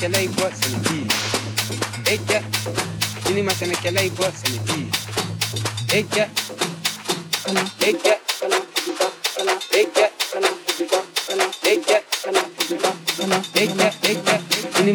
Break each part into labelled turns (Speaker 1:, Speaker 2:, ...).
Speaker 1: kɛlɛ i bɔ sɛnɛji e jɛ sini ma sɛnɛkɛlɛ i bɔ sɛnɛji e jɛ e jɛ e jɛ e jɛ e jɛ e jɛ sini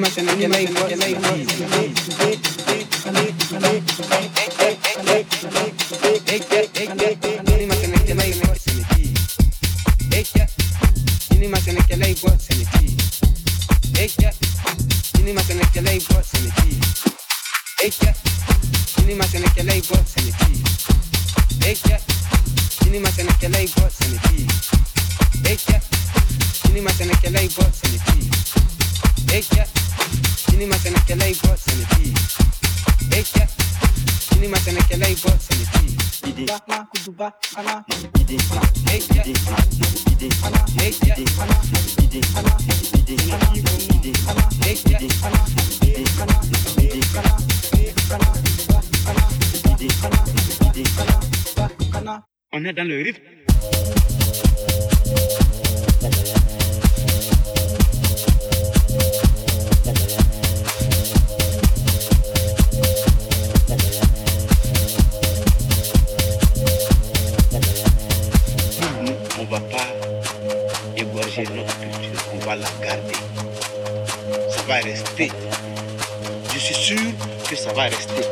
Speaker 2: dans le
Speaker 3: rift.
Speaker 4: on va pas égorger notre culture, on va la garder. Ça va rester. Je suis sûr
Speaker 3: que
Speaker 1: ça va rester.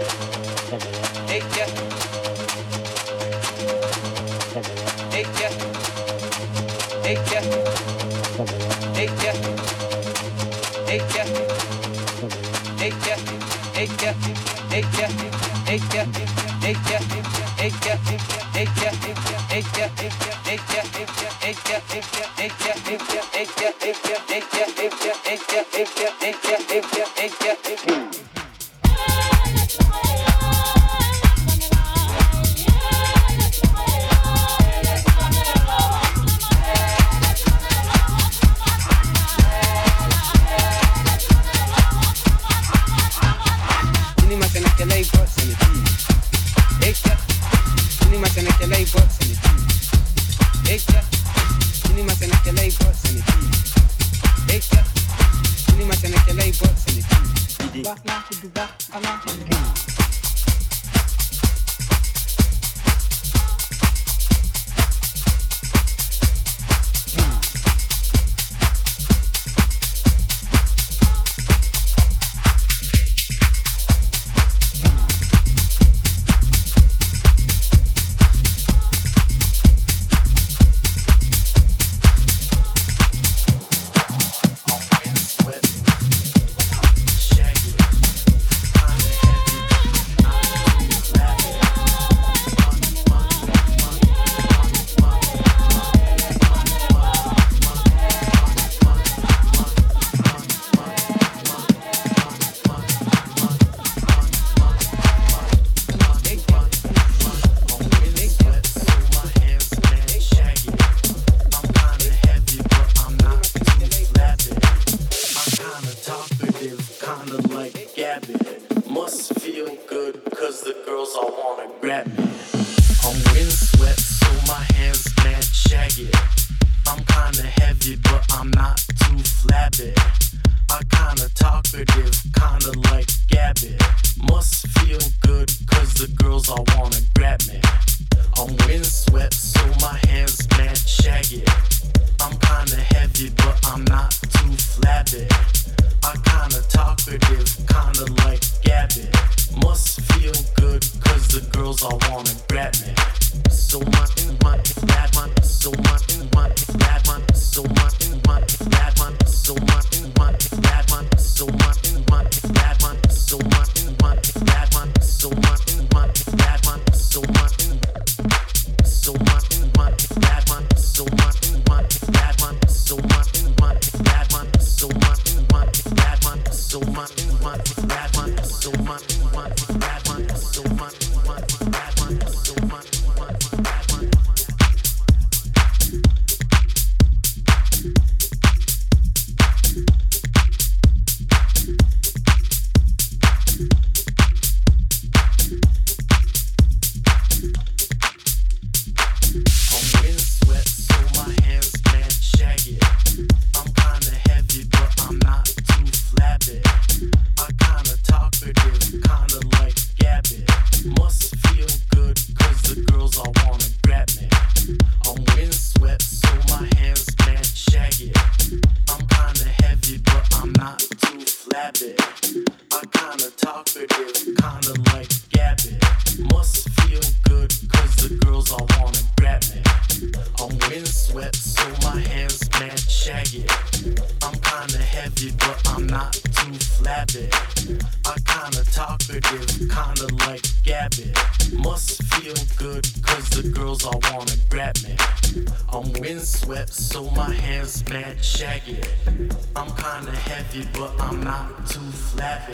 Speaker 1: too flappy.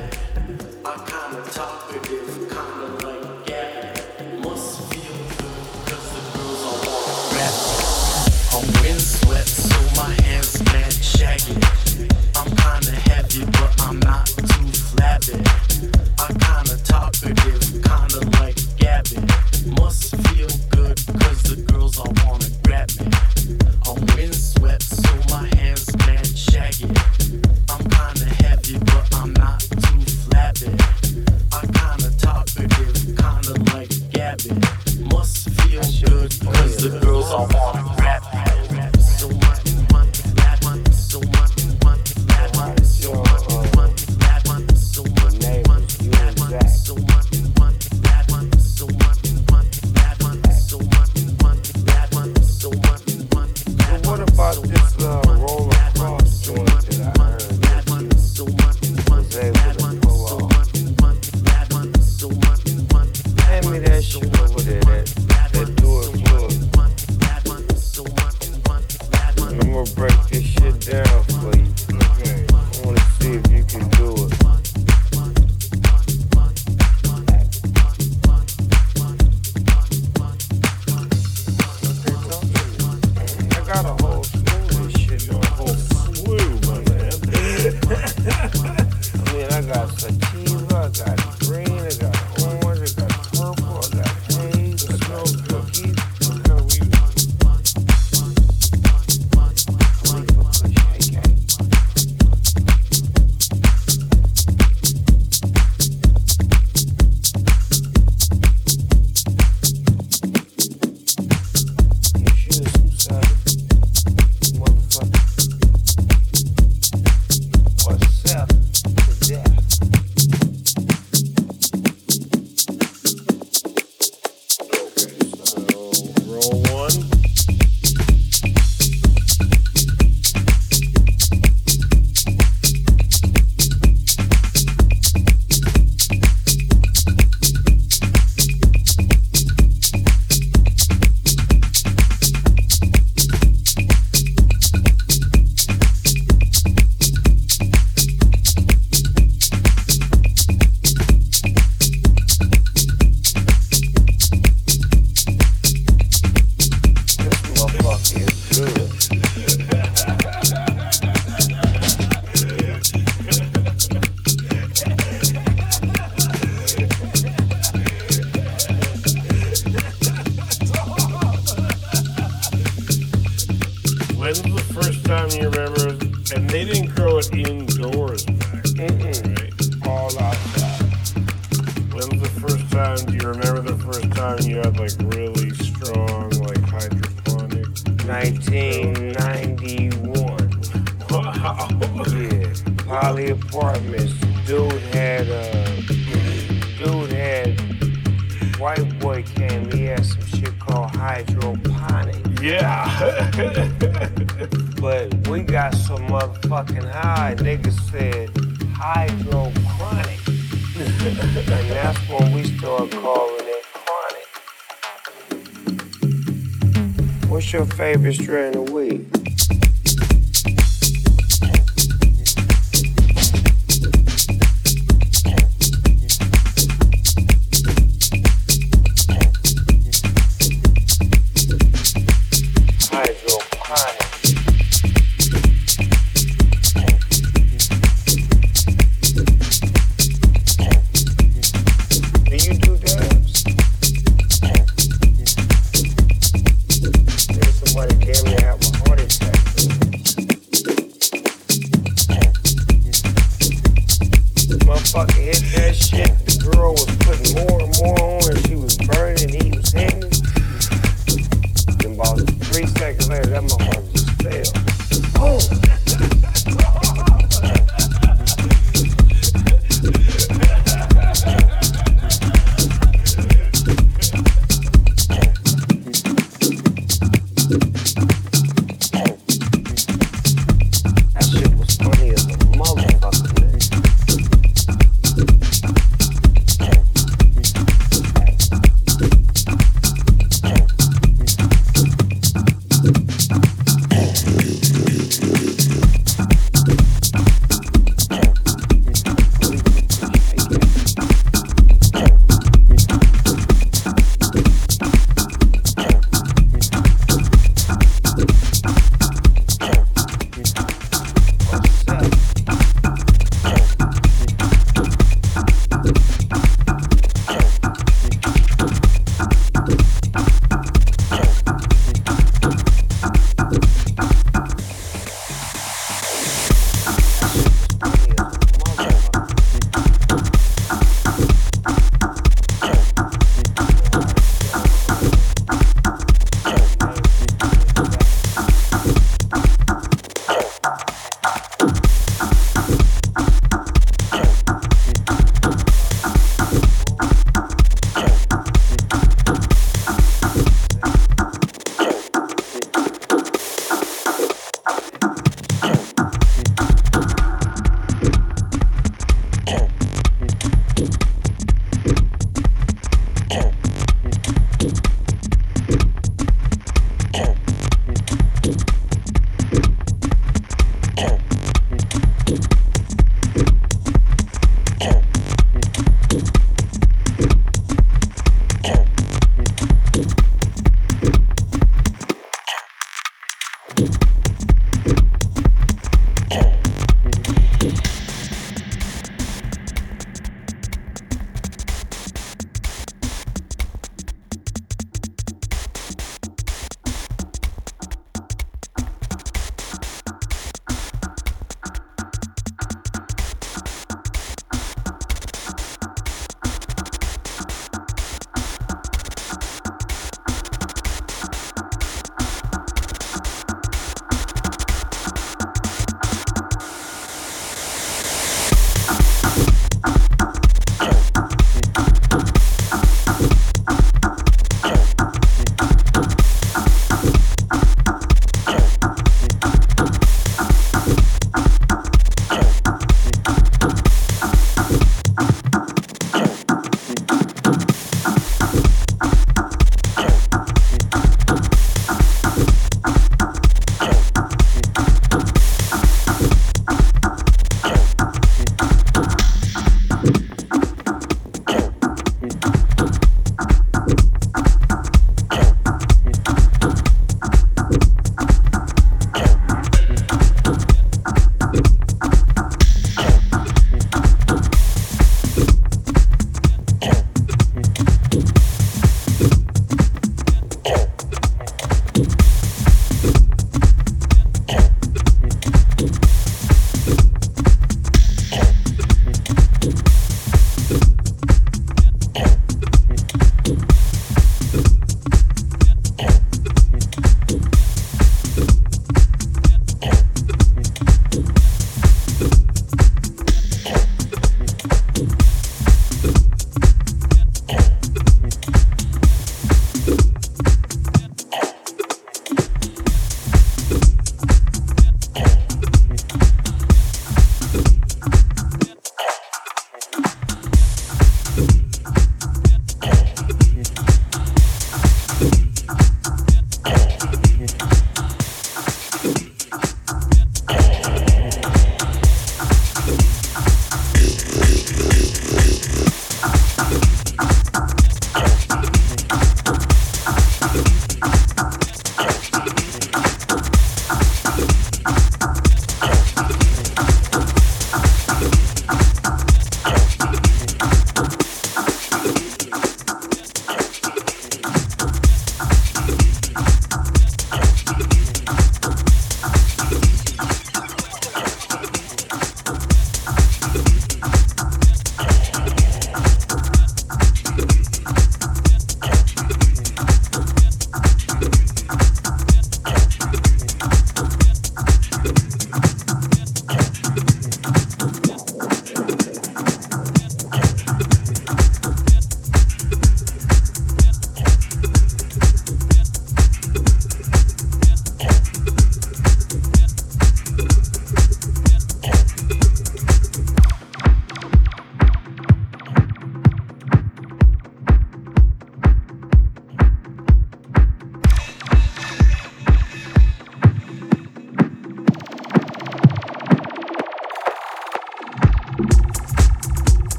Speaker 1: I kinda talk with it, kinda like yapping.
Speaker 3: Must feel good, cause
Speaker 1: the girls all want. I'm so my
Speaker 3: hands shaggy. When's the first time you remember? And they didn't grow it indoors back then, right? All
Speaker 1: outside.
Speaker 3: When's
Speaker 1: the
Speaker 3: first
Speaker 1: time?
Speaker 3: Do you remember the first time you had like really strong like hydroponic? 1991. Wow. Yeah. Poly apartments. Dude had a. dude had white boy came. He had some shit called hydro yeah. but we got some motherfucking high. Niggas said hydrochronic. and that's what we start calling it chronic. What's your favorite strain of weed?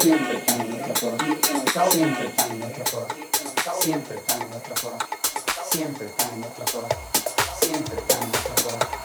Speaker 3: Siempre está en nuestra zona. Siempre está en nuestra zona. Siempre está en nuestra zona. Siempre está en nuestra zona. Siempre está en nuestra zona.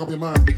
Speaker 4: Up.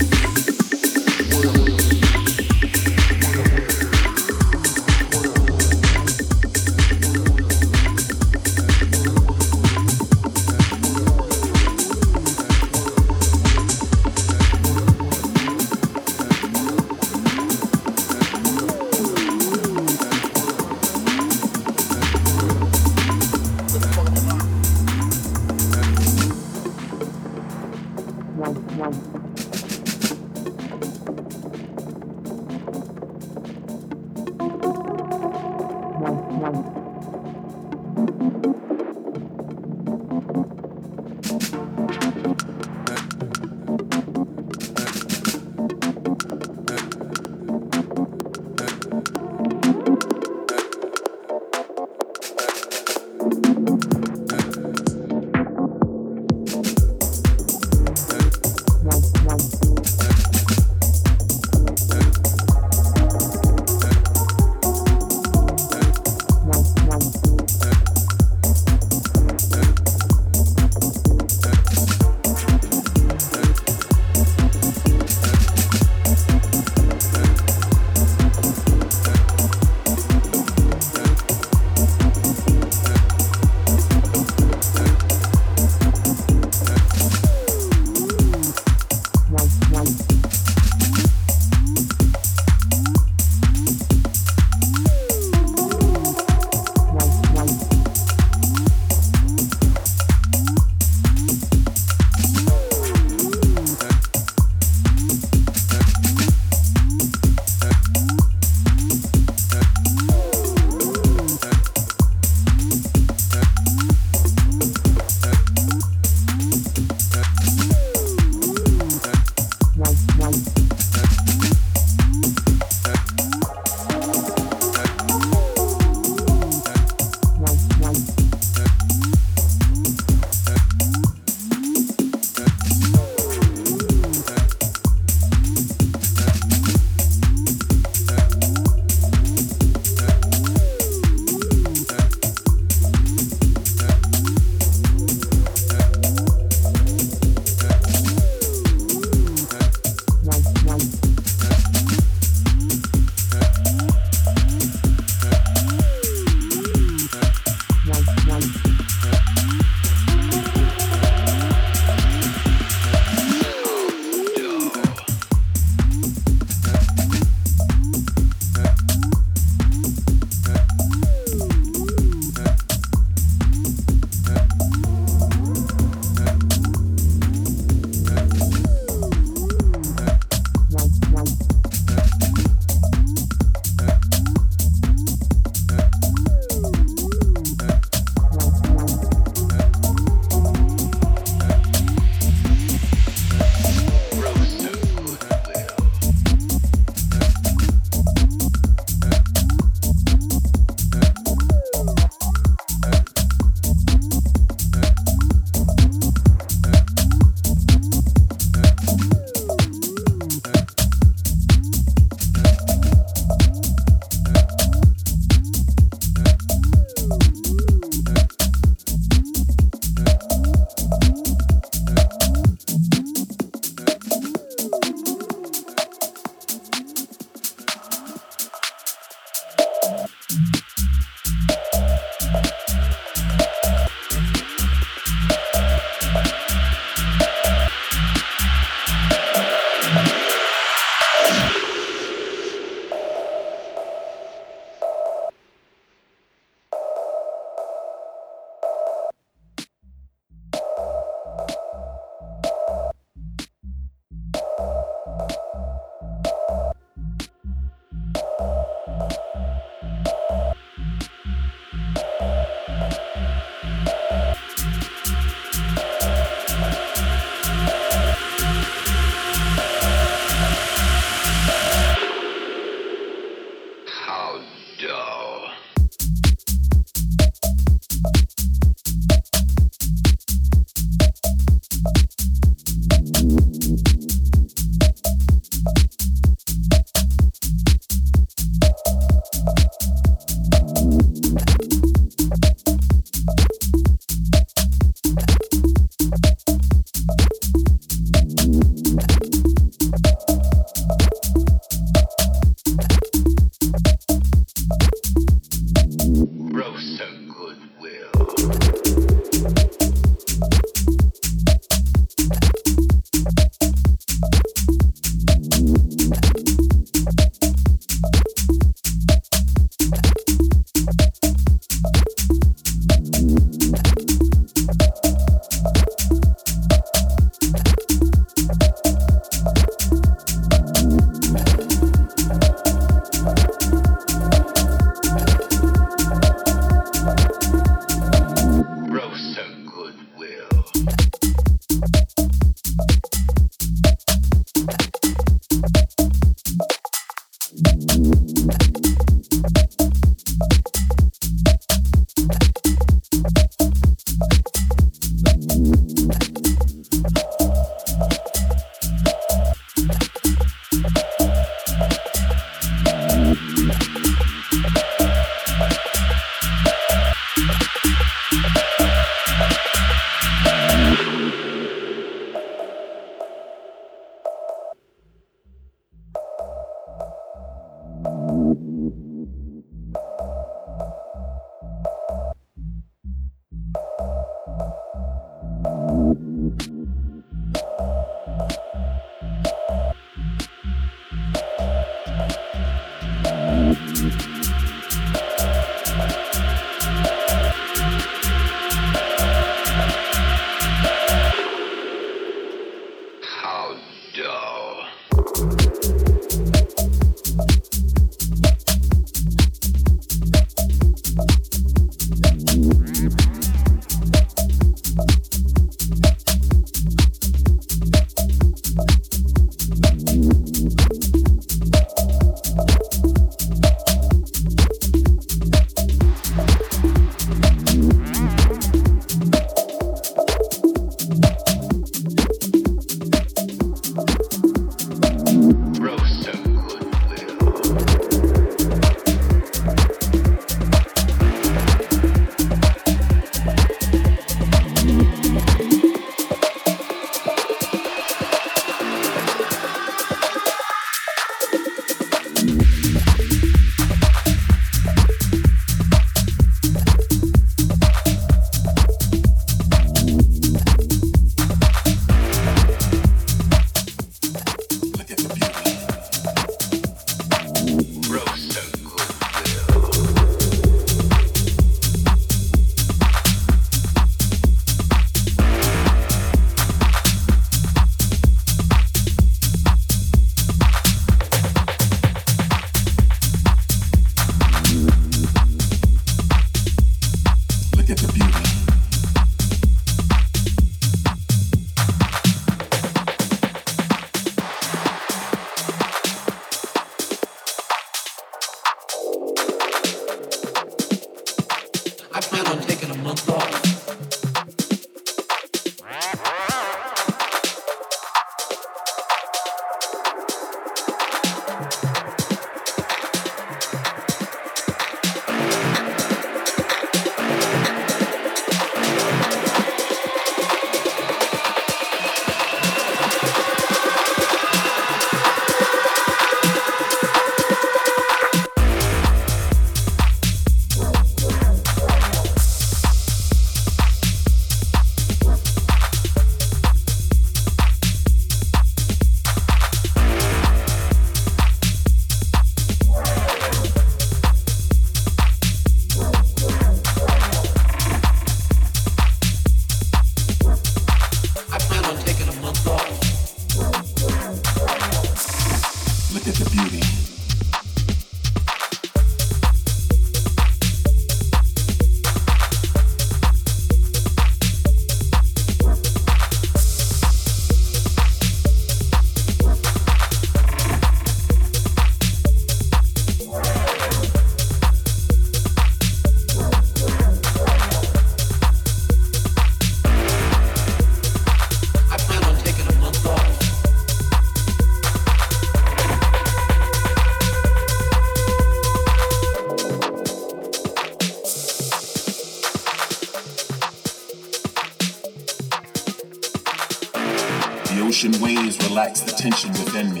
Speaker 4: Let me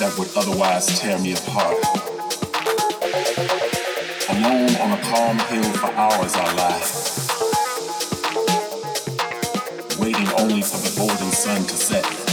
Speaker 4: that would otherwise
Speaker 5: tear me apart. Alone on a calm hill for hours I lie, waiting only for the golden sun to set.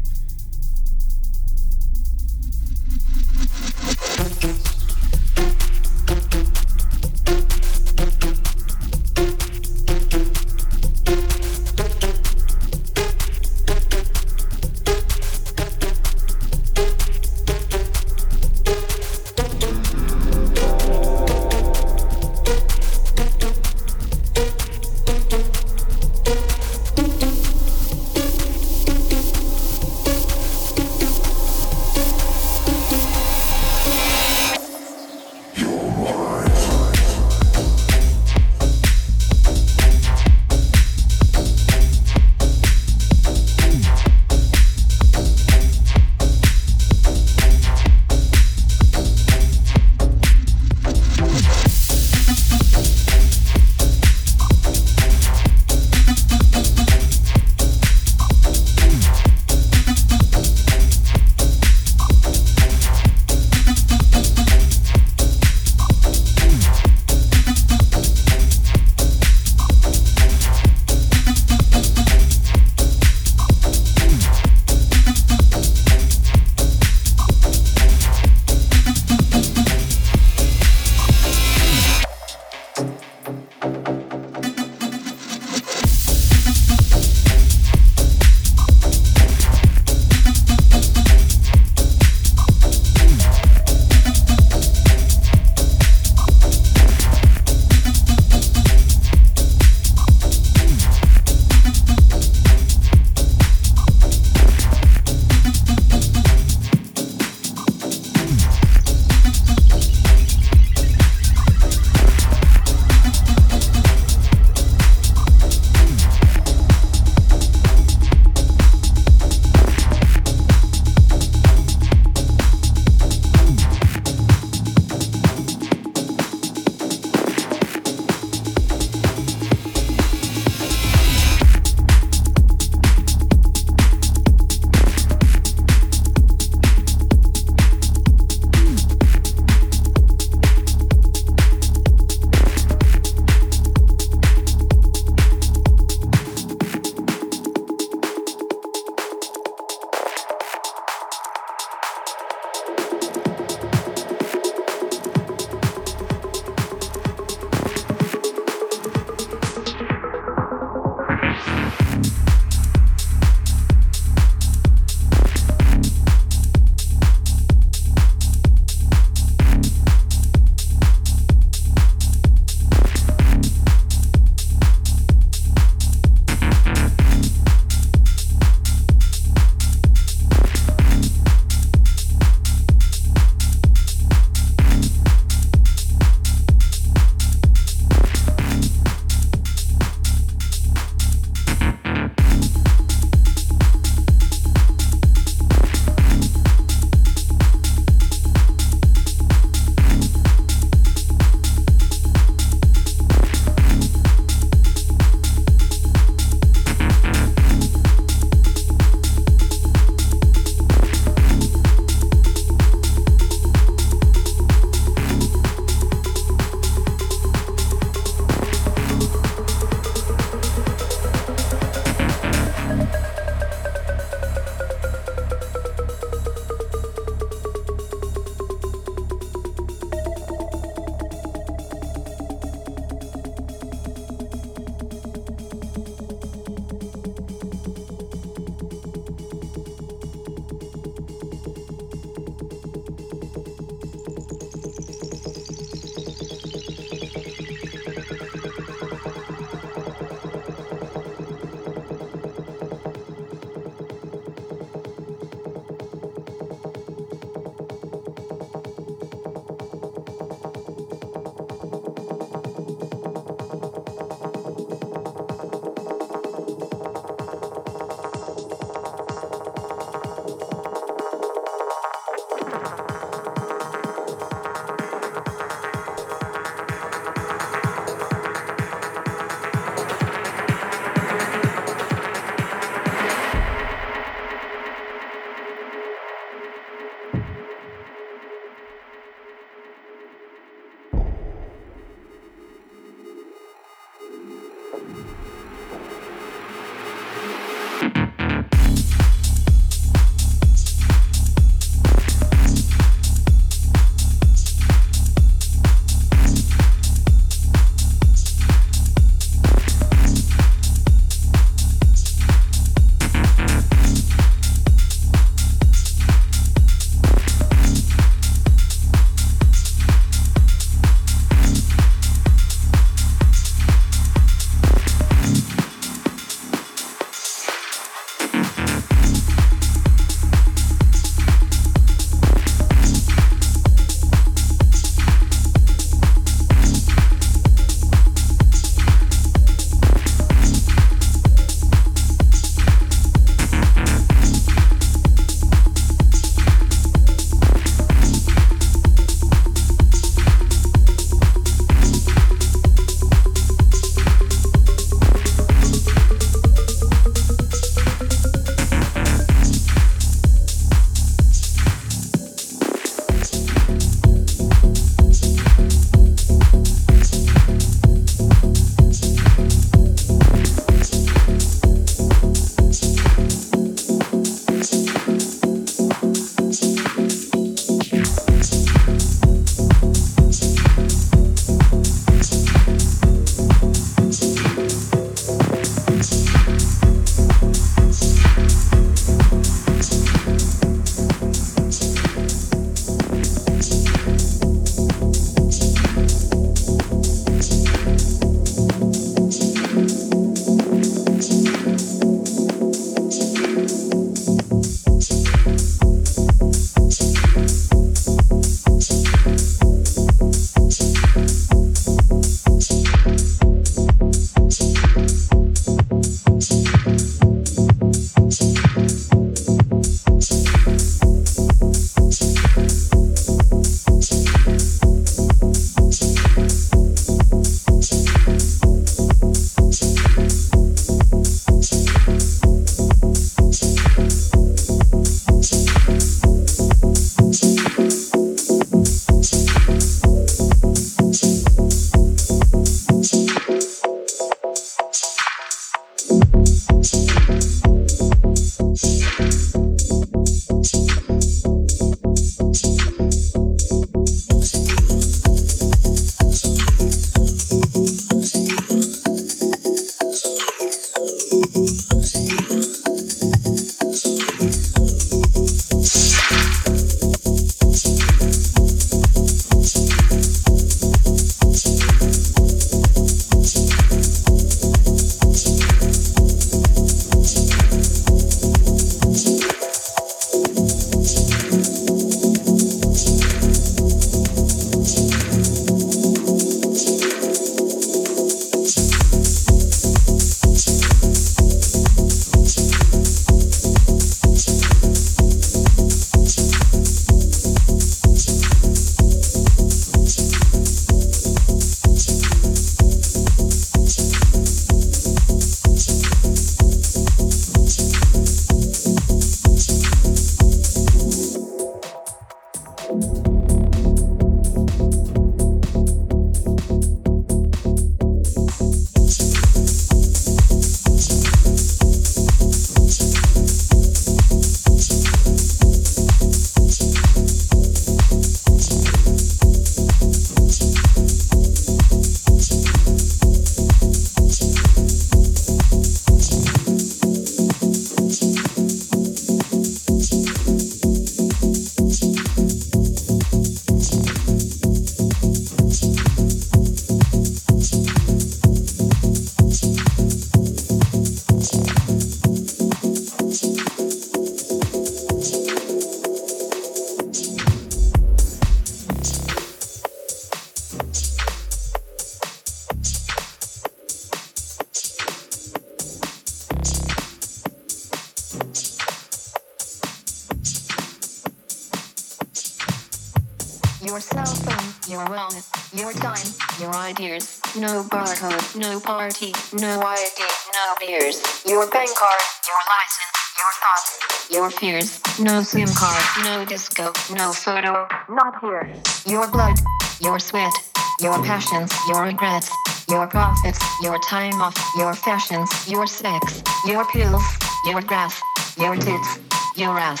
Speaker 6: your cell phone, your wallet, your time, your ideas, no barcode, no party, no ID, no beers, your bank card, your license, your thoughts, your fears, no SIM card, no disco, no photo, not here, your blood, your sweat, your passions, your regrets, your profits, your time off, your fashions, your sex, your pills, your grass, your tits, your ass,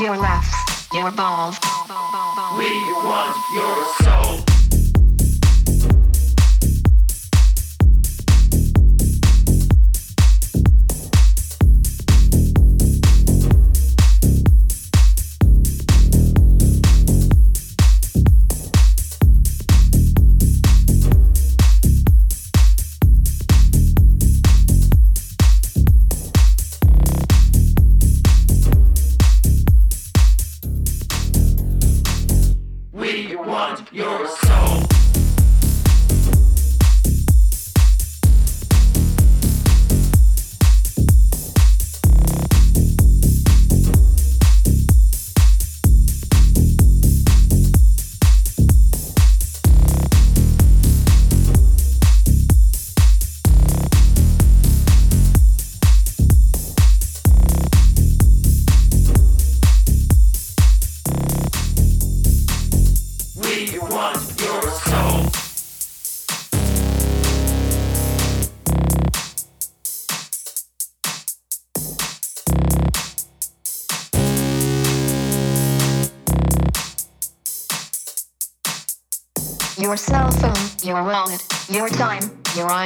Speaker 6: your laughs, your balls.
Speaker 4: We want your soul.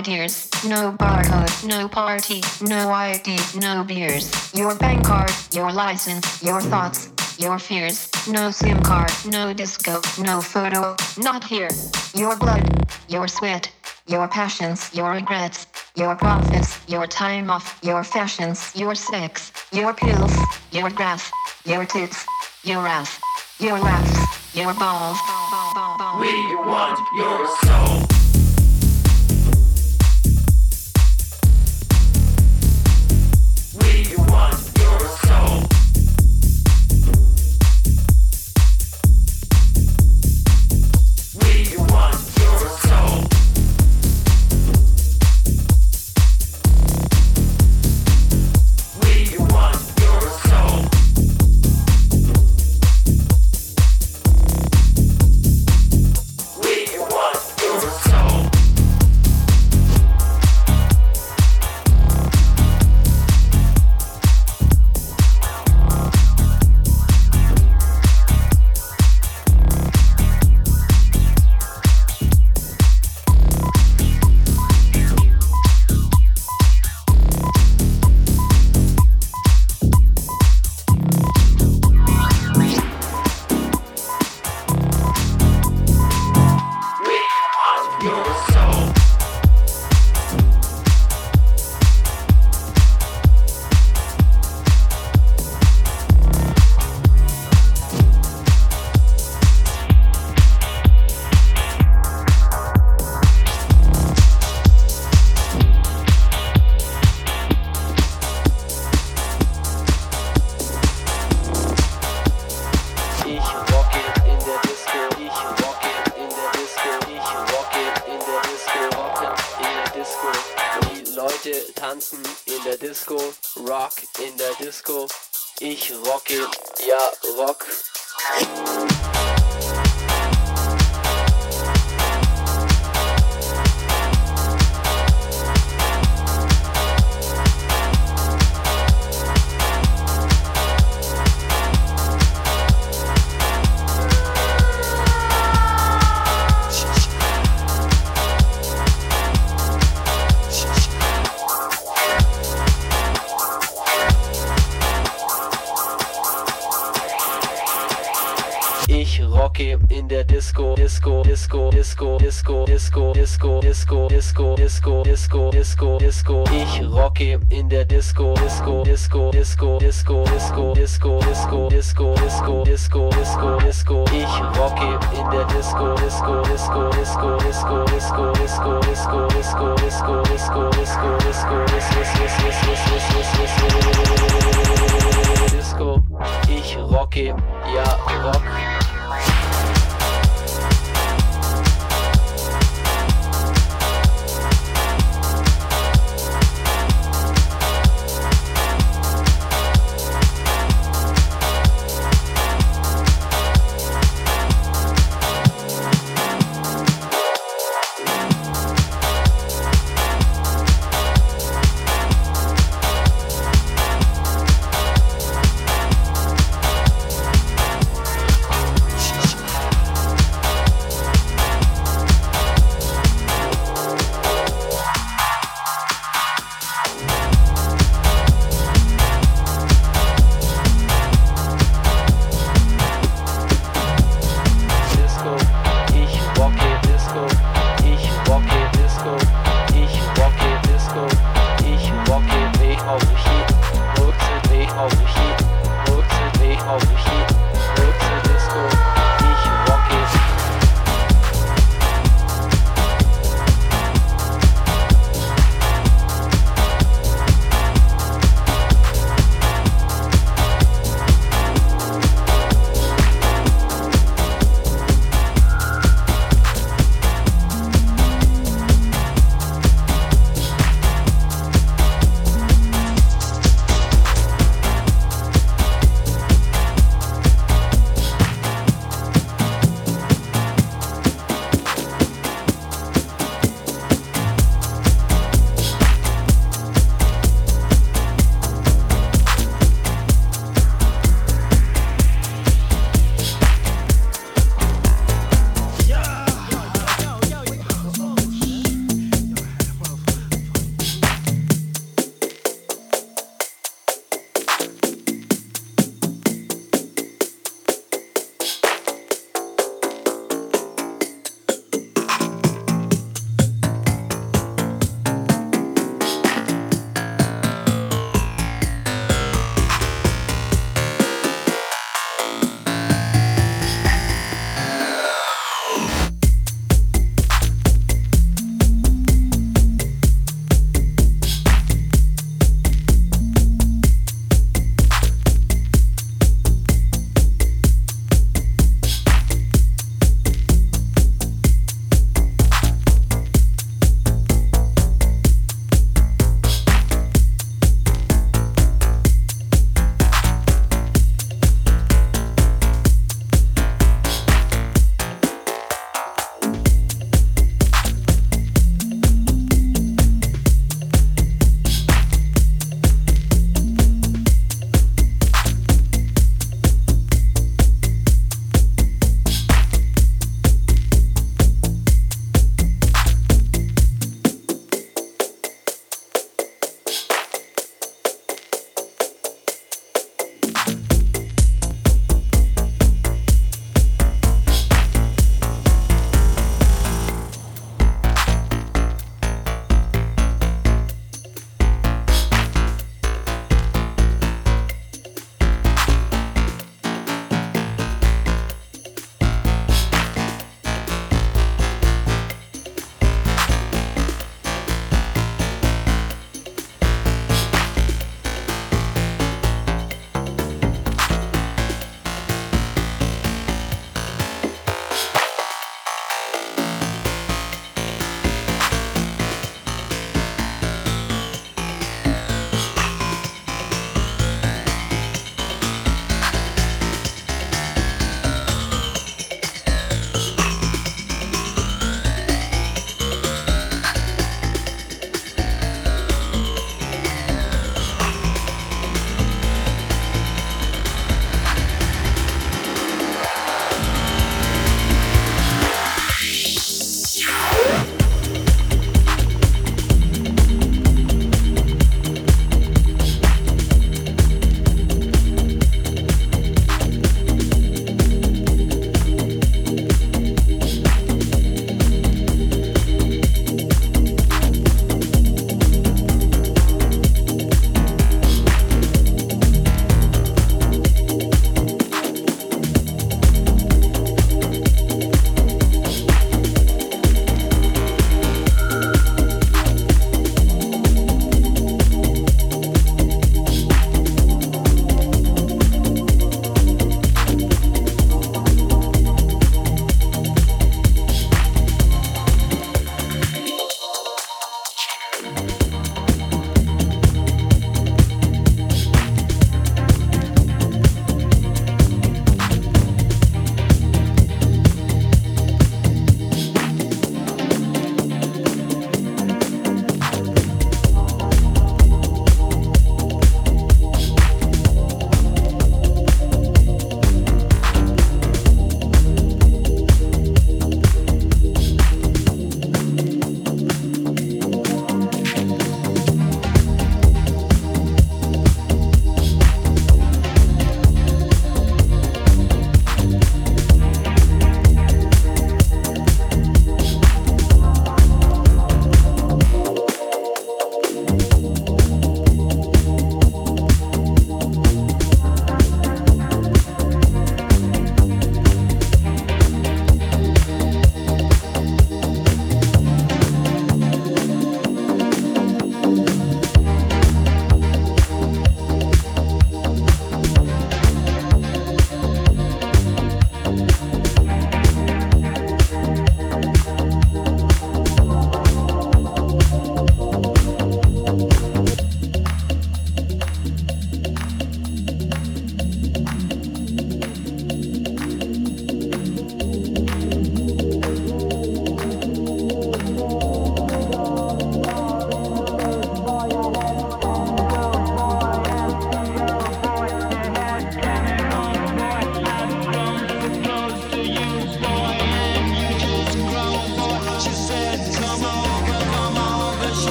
Speaker 6: Ideas. No barcode, no party, no ID, no beers. Your bank card, your license, your thoughts, your fears. No SIM card, no disco, no photo, not here. Your blood, your sweat, your passions, your regrets, your profits, your time off, your fashions, your sex, your pills, your grass, your tits, your ass, your laughs, your balls.
Speaker 4: We want your soul.
Speaker 7: Rocke in der Disco, Disco, Disco, Disco, Disco, Disco, Disco, Disco, Disco, Disco, Disco, Disco, Disco. Ich rocke in der Disco, Disco, Disco, Disco, Disco, Disco, Disco, Disco, Disco, Disco, Disco, Disco, Disco, Disco, Disco. Ich rocke, ja, rock.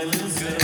Speaker 8: Can't